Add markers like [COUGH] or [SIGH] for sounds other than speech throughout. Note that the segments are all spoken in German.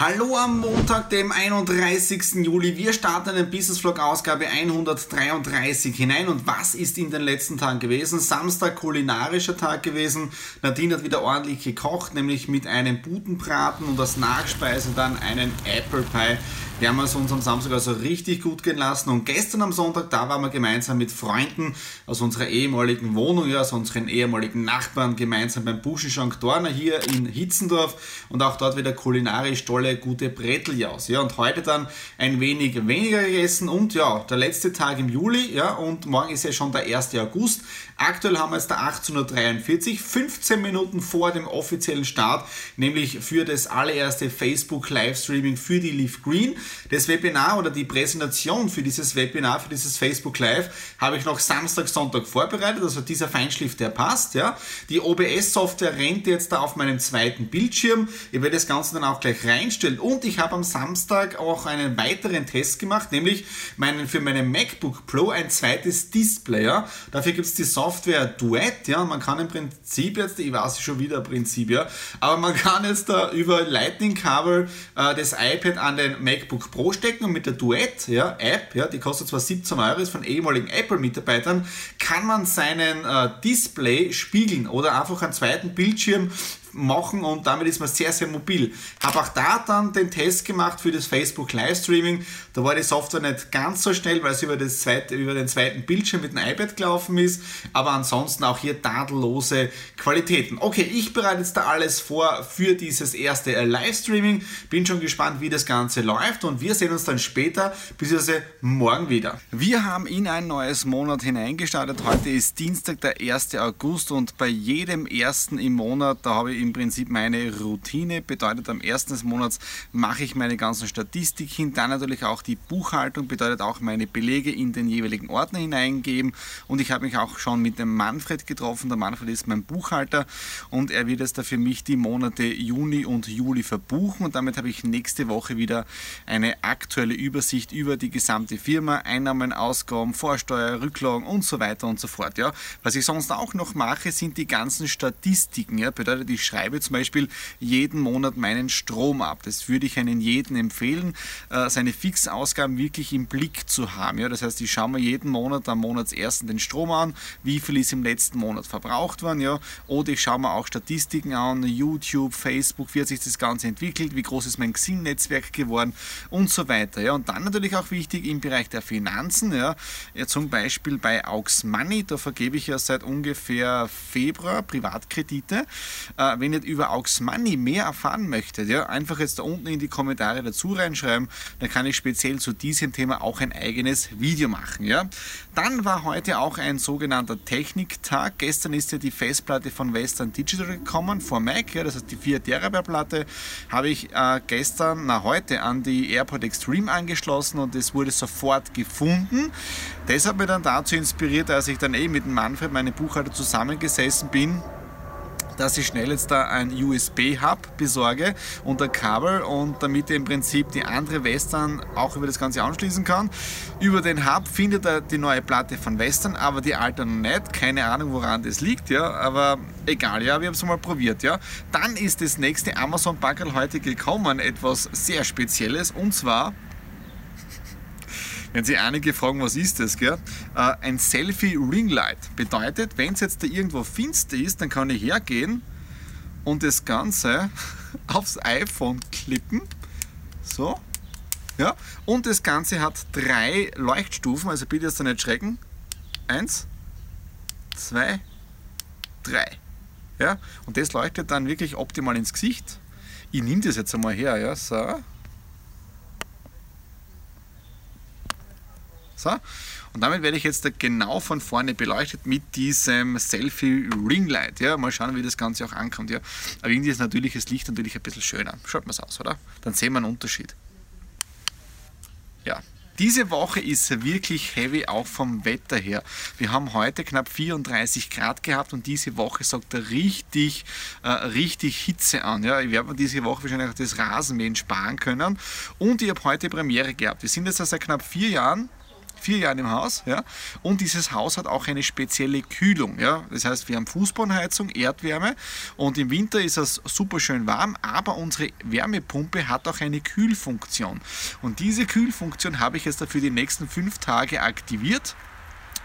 Hallo am Montag, dem 31. Juli. Wir starten in Business Vlog Ausgabe 133 hinein. Und was ist in den letzten Tagen gewesen? Samstag kulinarischer Tag gewesen. Nadine hat wieder ordentlich gekocht, nämlich mit einem Butenbraten und als Nachspeise dann einen Apple Pie. Wir haben es uns am Samstag also richtig gut gehen lassen. Und gestern am Sonntag, da waren wir gemeinsam mit Freunden aus unserer ehemaligen Wohnung, ja, aus unseren ehemaligen Nachbarn, gemeinsam beim Buschenschank Dorner hier in Hitzendorf. Und auch dort wieder kulinarisch tolle, gute Bretteljaus. Ja, und heute dann ein wenig weniger gegessen. Und ja, der letzte Tag im Juli, ja, und morgen ist ja schon der 1. August. Aktuell haben wir jetzt da 18.43 Uhr, 15 Minuten vor dem offiziellen Start, nämlich für das allererste Facebook Livestreaming für die Leaf Green. Das Webinar oder die Präsentation für dieses Webinar, für dieses Facebook Live, habe ich noch Samstag, Sonntag vorbereitet. Also dieser Feinschliff, der passt. Ja. Die OBS-Software rennt jetzt da auf meinem zweiten Bildschirm. Ich werde das Ganze dann auch gleich reinstellen. Und ich habe am Samstag auch einen weiteren Test gemacht, nämlich meinen, für meinen MacBook Pro ein zweites Display. Ja. Dafür gibt es die Software Duet. Ja. Man kann im Prinzip jetzt, ich weiß schon wieder Prinzip, ja, aber man kann jetzt da über Lightning-Kabel äh, das iPad an den MacBook Pro stecken und mit der Duett ja, App, ja, die kostet zwar 17 Euro, ist von ehemaligen Apple-Mitarbeitern, kann man seinen äh, Display spiegeln oder einfach einen zweiten Bildschirm machen und damit ist man sehr, sehr mobil. Habe auch da dann den Test gemacht für das Facebook Livestreaming. Da war die Software nicht ganz so schnell, weil es über, das zweite, über den zweiten Bildschirm mit dem iPad gelaufen ist, aber ansonsten auch hier tadellose Qualitäten. Okay, ich bereite jetzt da alles vor für dieses erste Livestreaming. Bin schon gespannt, wie das Ganze läuft und wir sehen uns dann später, beziehungsweise morgen wieder. Wir haben in ein neues Monat hineingestartet. Heute ist Dienstag, der 1. August und bei jedem ersten im Monat, da habe ich im Prinzip meine Routine. Bedeutet, am ersten des Monats mache ich meine ganzen Statistiken, dann natürlich auch die Buchhaltung, bedeutet auch meine Belege in den jeweiligen Ordner hineingeben. Und ich habe mich auch schon mit dem Manfred getroffen. Der Manfred ist mein Buchhalter und er wird jetzt da für mich die Monate Juni und Juli verbuchen. Und damit habe ich nächste Woche wieder eine aktuelle Übersicht über die gesamte Firma, Einnahmen, Ausgaben, Vorsteuer, Rücklagen und so weiter und so fort. Ja. Was ich sonst auch noch mache, sind die ganzen Statistiken. Ja. Bedeutet, ich schreibe zum Beispiel jeden Monat meinen Strom ab. Das würde ich einen jeden empfehlen, äh, seine Fixausgaben wirklich im Blick zu haben. Ja, das heißt, ich schaue mir jeden Monat am Monatsersten den Strom an, wie viel ist im letzten Monat verbraucht worden, ja, oder ich schaue mir auch Statistiken an, YouTube, Facebook, wie hat sich das Ganze entwickelt, wie groß ist mein Xing-Netzwerk geworden und so weiter. Ja. Und dann natürlich auch wichtig im Bereich der Finanzen, ja, ja zum Beispiel bei Aux Money, da vergebe ich ja seit ungefähr Februar Privatkredite. Äh, wenn ihr über Aux Money mehr erfahren möchtet, ja, einfach jetzt da unten in die Kommentare dazu reinschreiben, dann kann ich speziell zu diesem Thema auch ein eigenes Video machen. Ja. Dann war heute auch ein sogenannter Techniktag. Gestern ist ja die Festplatte von Western Digital gekommen, vor Mac, ja, das heißt die 4 Terabyte Platte, habe ich äh, gestern, na heute, an die AirPod Extreme angeschlossen und es wurde sofort gefunden. Das hat mich dann dazu inspiriert, als ich dann eh mit dem Manfred, meinem Buchhalter, zusammengesessen bin dass ich schnell jetzt da ein USB-Hub besorge und ein Kabel und damit im Prinzip die andere Western auch über das Ganze anschließen kann. Über den Hub findet er die neue Platte von Western, aber die alte noch nicht. Keine Ahnung, woran das liegt, ja, aber egal, ja, wir haben es mal probiert, ja. Dann ist das nächste Amazon-Packerl heute gekommen, etwas sehr Spezielles und zwar wenn sich einige fragen, was ist das, gell? Äh, ein Selfie Ringlight bedeutet, wenn es jetzt da irgendwo finster ist, dann kann ich hergehen und das Ganze [LAUGHS] aufs iPhone klippen. So. Ja. Und das Ganze hat drei Leuchtstufen, also bitte jetzt nicht schrecken. Eins, zwei, drei. Ja? Und das leuchtet dann wirklich optimal ins Gesicht. Ich nehme das jetzt einmal her. Ja? So. So. Und damit werde ich jetzt genau von vorne beleuchtet mit diesem Selfie Ringlight. Ja, mal schauen, wie das Ganze auch ankommt. Ja. Aber irgendwie ist natürliches Licht natürlich ein bisschen schöner. Schaut mal aus, oder? Dann sehen wir einen Unterschied. Ja, diese Woche ist wirklich heavy, auch vom Wetter her. Wir haben heute knapp 34 Grad gehabt und diese Woche sagt er richtig, äh, richtig Hitze an. Ja, ich werde mir diese Woche wahrscheinlich auch das Rasenmähen sparen können. Und ich habe heute Premiere gehabt. Wir sind jetzt seit knapp vier Jahren vier Jahren im Haus. Ja? Und dieses Haus hat auch eine spezielle Kühlung. Ja? Das heißt, wir haben Fußbodenheizung, Erdwärme und im Winter ist es super schön warm, aber unsere Wärmepumpe hat auch eine Kühlfunktion. Und diese Kühlfunktion habe ich jetzt dafür die nächsten fünf Tage aktiviert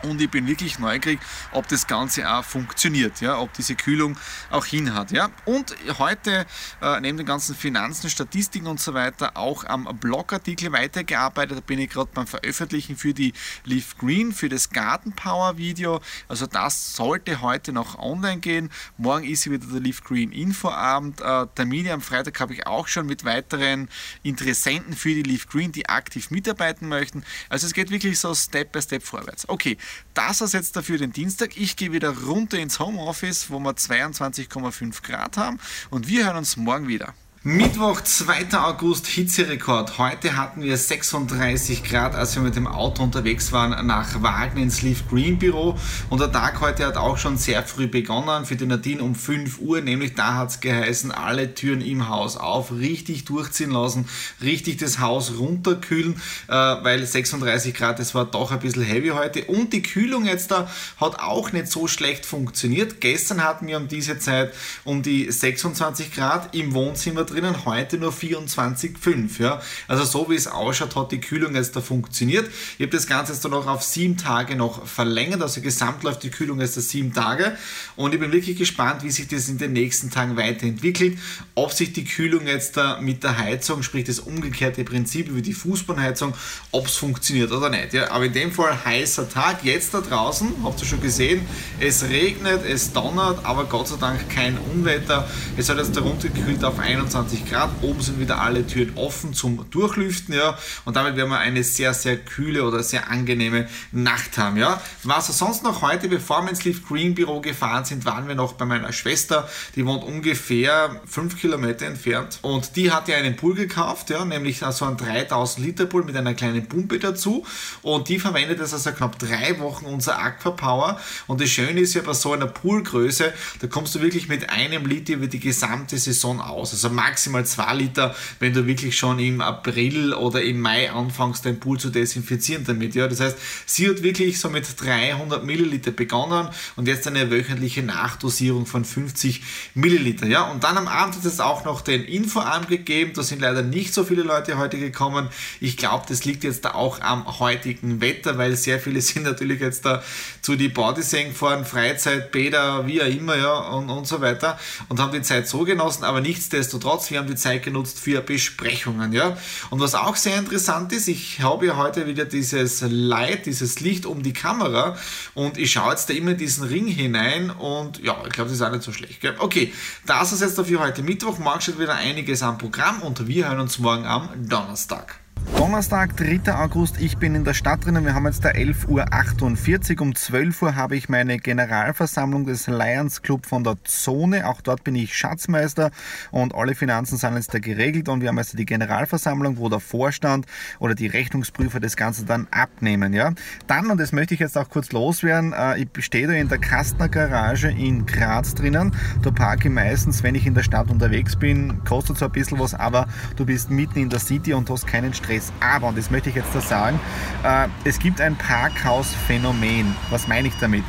und ich bin wirklich neugierig, ob das Ganze auch funktioniert, ja, ob diese Kühlung auch hinhat. Ja. Und heute äh, neben den ganzen Finanzen, Statistiken und so weiter auch am Blogartikel weitergearbeitet. Da bin ich gerade beim Veröffentlichen für die Leaf Green, für das Garden Power Video. Also das sollte heute noch online gehen. Morgen ist wieder der Leaf Green Infoabend. Äh, Termine am Freitag habe ich auch schon mit weiteren Interessenten für die Leaf Green, die aktiv mitarbeiten möchten. Also es geht wirklich so Step by Step vorwärts. Okay, das ist jetzt dafür den Dienstag. Ich gehe wieder runter ins Homeoffice, wo wir 22,5 Grad haben und wir hören uns morgen wieder. Mittwoch, 2. August, Hitzerekord. Heute hatten wir 36 Grad, als wir mit dem Auto unterwegs waren nach Wagen ins Leaf Green Büro. Und der Tag heute hat auch schon sehr früh begonnen, für die Nadine um 5 Uhr, nämlich da hat es geheißen, alle Türen im Haus auf, richtig durchziehen lassen, richtig das Haus runterkühlen, äh, weil 36 Grad, das war doch ein bisschen heavy heute. Und die Kühlung jetzt da hat auch nicht so schlecht funktioniert. Gestern hatten wir um diese Zeit um die 26 Grad im Wohnzimmer drinnen, heute nur 24,5. Ja? Also so wie es ausschaut, hat die Kühlung jetzt da funktioniert. Ich habe das Ganze jetzt dann noch auf sieben Tage noch verlängert, also gesamt läuft die Kühlung jetzt da sieben Tage und ich bin wirklich gespannt, wie sich das in den nächsten Tagen weiterentwickelt, ob sich die Kühlung jetzt da mit der Heizung, sprich das umgekehrte Prinzip wie die Fußbodenheizung, ob es funktioniert oder nicht. Ja? Aber in dem Fall heißer Tag, jetzt da draußen, habt ihr schon gesehen, es regnet, es donnert, aber Gott sei Dank kein Unwetter. Es hat jetzt darunter gekühlt auf 21 25 Grad. Oben sind wieder alle Türen offen zum Durchlüften, ja. Und damit werden wir eine sehr, sehr kühle oder sehr angenehme Nacht haben, ja. Was sonst noch heute, bevor wir ins Leaf Green Büro gefahren sind, waren wir noch bei meiner Schwester. Die wohnt ungefähr 5 Kilometer entfernt. Und die hat ja einen Pool gekauft, ja, nämlich so einen 3000 Liter Pool mit einer kleinen Pumpe dazu. Und die verwendet das also knapp drei Wochen unser Aquapower. Und das Schöne ist ja bei so einer Poolgröße, da kommst du wirklich mit einem Liter über die gesamte Saison aus. Also maximal 2 Liter, wenn du wirklich schon im April oder im Mai anfängst, dein Pool zu desinfizieren damit. Ja, das heißt, sie hat wirklich so mit 300 Milliliter begonnen und jetzt eine wöchentliche Nachdosierung von 50 Milliliter. Ja, und dann am Abend hat es auch noch den Infoarm gegeben. Da sind leider nicht so viele Leute heute gekommen. Ich glaube, das liegt jetzt da auch am heutigen Wetter, weil sehr viele [LAUGHS] sind natürlich jetzt da zu die Bodysang gefahren, Freizeit, Bäder, wie auch immer, ja, und, und so weiter und haben die Zeit so genossen, aber nichtsdestotrotz wir haben die Zeit genutzt für Besprechungen. Ja? Und was auch sehr interessant ist, ich habe ja heute wieder dieses Light, dieses Licht um die Kamera und ich schaue jetzt da immer in diesen Ring hinein und ja, ich glaube, das ist auch nicht so schlecht. Gell? Okay, das ist jetzt dafür heute Mittwoch. Morgen steht wieder einiges am Programm und wir hören uns morgen am Donnerstag. Donnerstag, 3. August, ich bin in der Stadt drinnen. Wir haben jetzt da 11.48 Uhr. Um 12 Uhr habe ich meine Generalversammlung des Lions Club von der Zone. Auch dort bin ich Schatzmeister und alle Finanzen sind jetzt da geregelt. Und wir haben also die Generalversammlung, wo der Vorstand oder die Rechnungsprüfer das Ganze dann abnehmen. Ja? Dann, und das möchte ich jetzt auch kurz loswerden, äh, ich stehe da in der Kastner Garage in Graz drinnen. Da parke ich meistens, wenn ich in der Stadt unterwegs bin, kostet so ein bisschen was, aber du bist mitten in der City und hast keinen Stress Stress. Aber, und das möchte ich jetzt da sagen, äh, es gibt ein Parkhausphänomen. Was meine ich damit?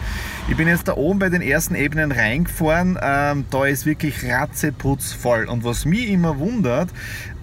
Ich bin jetzt da oben bei den ersten Ebenen reingefahren. Ähm, da ist wirklich ratzeputzvoll. Und was mich immer wundert,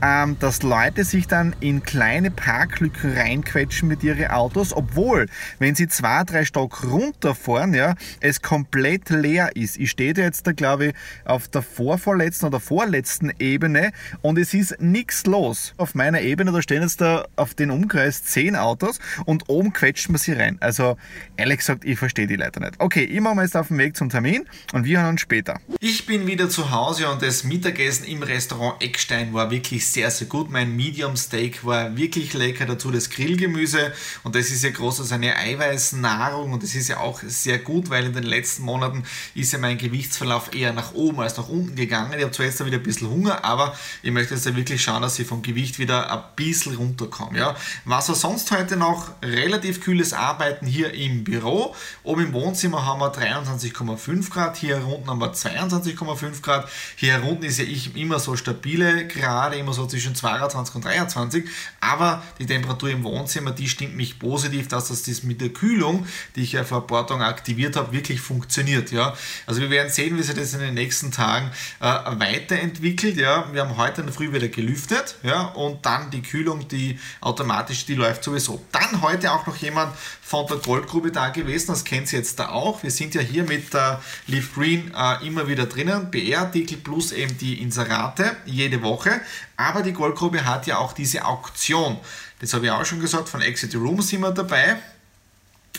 ähm, dass Leute sich dann in kleine Parklücken reinquetschen mit ihren Autos, obwohl, wenn sie zwei, drei Stock runterfahren, ja, es komplett leer ist. Ich stehe da jetzt da, glaube ich, auf der vorvorletzten oder vorletzten Ebene und es ist nichts los. Auf meiner Ebene, da stehen jetzt da auf den Umkreis zehn Autos und oben quetscht man sie rein. Also, ehrlich gesagt, ich verstehe die Leute nicht. Okay, Okay, ich mache jetzt auf den Weg zum Termin und wir hören uns später. Ich bin wieder zu Hause und das Mittagessen im Restaurant Eckstein war wirklich sehr, sehr gut. Mein Medium Steak war wirklich lecker, dazu das Grillgemüse und das ist ja groß als eine Eiweißnahrung und das ist ja auch sehr gut, weil in den letzten Monaten ist ja mein Gewichtsverlauf eher nach oben als nach unten gegangen. Ich habe zwar jetzt wieder ein bisschen Hunger, aber ich möchte jetzt ja wirklich schauen, dass ich vom Gewicht wieder ein bisschen runterkomme. Ja. Was war sonst heute noch? Relativ kühles Arbeiten hier im Büro. Oben im Wohnzimmer haben wir 23,5 Grad, hier unten haben wir 22,5 Grad. Hier unten ist ja ich immer so stabile Grade, immer so zwischen 22 und 23. Aber die Temperatur im Wohnzimmer, die stimmt mich positiv, dass das mit der Kühlung, die ich ja vor Tagen aktiviert habe, wirklich funktioniert. Ja. Also wir werden sehen, wie sich das in den nächsten Tagen äh, weiterentwickelt. Ja. Wir haben heute in der Früh wieder gelüftet ja, und dann die Kühlung, die automatisch, die läuft sowieso. Dann heute auch noch jemand von der Goldgrube da gewesen, das kennt ihr jetzt da auch. Wir sind ja hier mit der Leaf Green äh, immer wieder drinnen, BR-Artikel plus eben die Inserate jede Woche. Aber die Goldgrube hat ja auch diese Auktion. Das habe ich auch schon gesagt, von Exit Room sind wir dabei.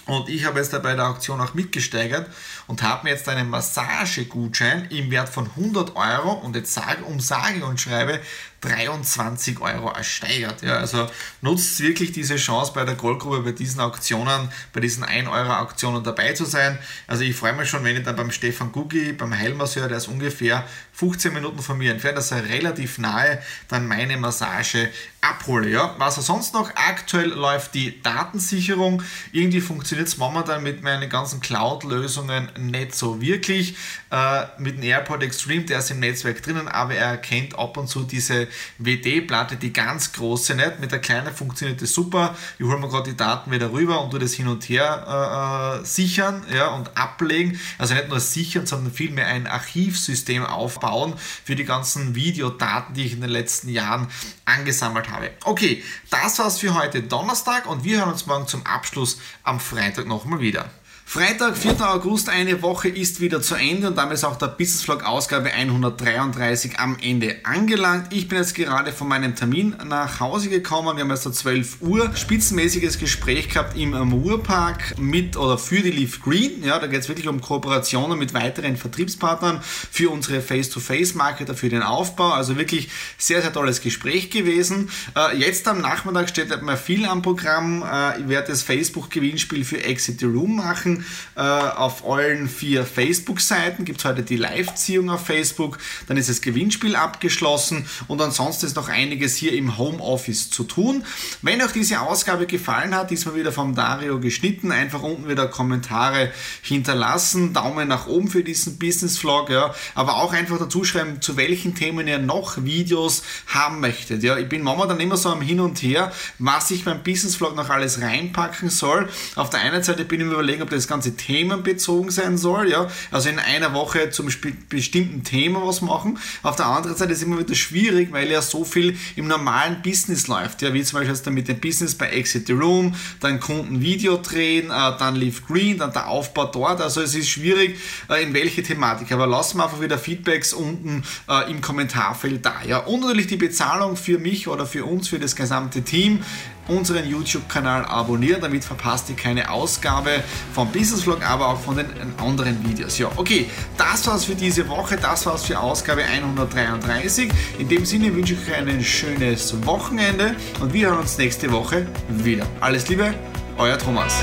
Und ich habe jetzt bei der Auktion auch mitgesteigert und habe mir jetzt einen Massagegutschein im Wert von 100 Euro und jetzt sage und sage und schreibe 23 Euro ersteigert. Ja, also nutzt wirklich diese Chance bei der Goldgrube, bei diesen Auktionen, bei diesen 1 Euro Auktionen dabei zu sein. Also ich freue mich schon, wenn ich dann beim Stefan Gugi, beim Heilmasseur, der ist ungefähr 15 Minuten von mir entfernt, das ist relativ nahe, dann meine Massage abhole. Ja. Was er sonst noch? Aktuell läuft die Datensicherung. Irgendwie funktioniert es momentan mit meinen ganzen Cloud-Lösungen nicht so wirklich. Äh, mit dem AirPod Extreme, der ist im Netzwerk drinnen, aber er erkennt ab und zu diese WD-Platte, die ganz große nicht. Mit der kleinen funktioniert das super. Ich hole mir gerade die Daten wieder rüber und tue das hin und her äh, äh, sichern ja, und ablegen. Also nicht nur sichern, sondern vielmehr ein Archivsystem aufbauen für die ganzen Videodaten, die ich in den letzten Jahren angesammelt habe. Okay, das war's für heute Donnerstag und wir hören uns morgen zum Abschluss am Freitag nochmal wieder. Freitag, 4. August, eine Woche ist wieder zu Ende und damit ist auch der Business Vlog Ausgabe 133 am Ende angelangt. Ich bin jetzt gerade von meinem Termin nach Hause gekommen. Wir haben jetzt um 12 Uhr spitzenmäßiges Gespräch gehabt im Moorpark mit oder für die Leaf Green. Ja, da geht es wirklich um Kooperationen mit weiteren Vertriebspartnern für unsere Face-to-Face-Marketer, für den Aufbau. Also wirklich sehr, sehr tolles Gespräch gewesen. Äh, jetzt am Nachmittag steht mir viel am Programm. Äh, ich werde das Facebook-Gewinnspiel für Exit the Room machen. Äh, auf allen vier Facebook-Seiten gibt es heute die Live-Ziehung auf Facebook. Dann ist das Gewinnspiel abgeschlossen und ansonsten ist noch einiges hier im Homeoffice zu tun. Wenn euch diese Ausgabe gefallen hat, diesmal wieder vom Dario geschnitten, einfach unten wieder Kommentare hinterlassen, Daumen nach oben für diesen Business-Vlog, ja, aber auch einfach dazu schreiben, zu welchen Themen ihr noch Videos haben möchtet. Ja, ich bin momentan immer so am Hin und Her, was ich beim Business-Vlog noch alles reinpacken soll. Auf der einen Seite bin ich mir überlegen, ob das Ganze themenbezogen sein soll. Ja? Also in einer Woche zum bestimmten Thema was machen. Auf der anderen Seite ist es immer wieder schwierig, weil ja so viel im normalen Business läuft. Ja? Wie zum Beispiel jetzt mit dem Business bei Exit the Room, dann Kunden Video drehen, äh, dann Leave Green, dann der Aufbau dort. Also es ist schwierig, äh, in welche Thematik. Aber lassen wir einfach wieder Feedbacks unten äh, im Kommentarfeld da. Ja? Und natürlich die Bezahlung für mich oder für uns, für das gesamte Team unseren YouTube-Kanal abonnieren, damit verpasst ihr keine Ausgabe vom Business Vlog, aber auch von den anderen Videos. Ja, okay, das war's für diese Woche, das war's für Ausgabe 133. In dem Sinne wünsche ich euch ein schönes Wochenende und wir hören uns nächste Woche wieder. Alles Liebe, euer Thomas.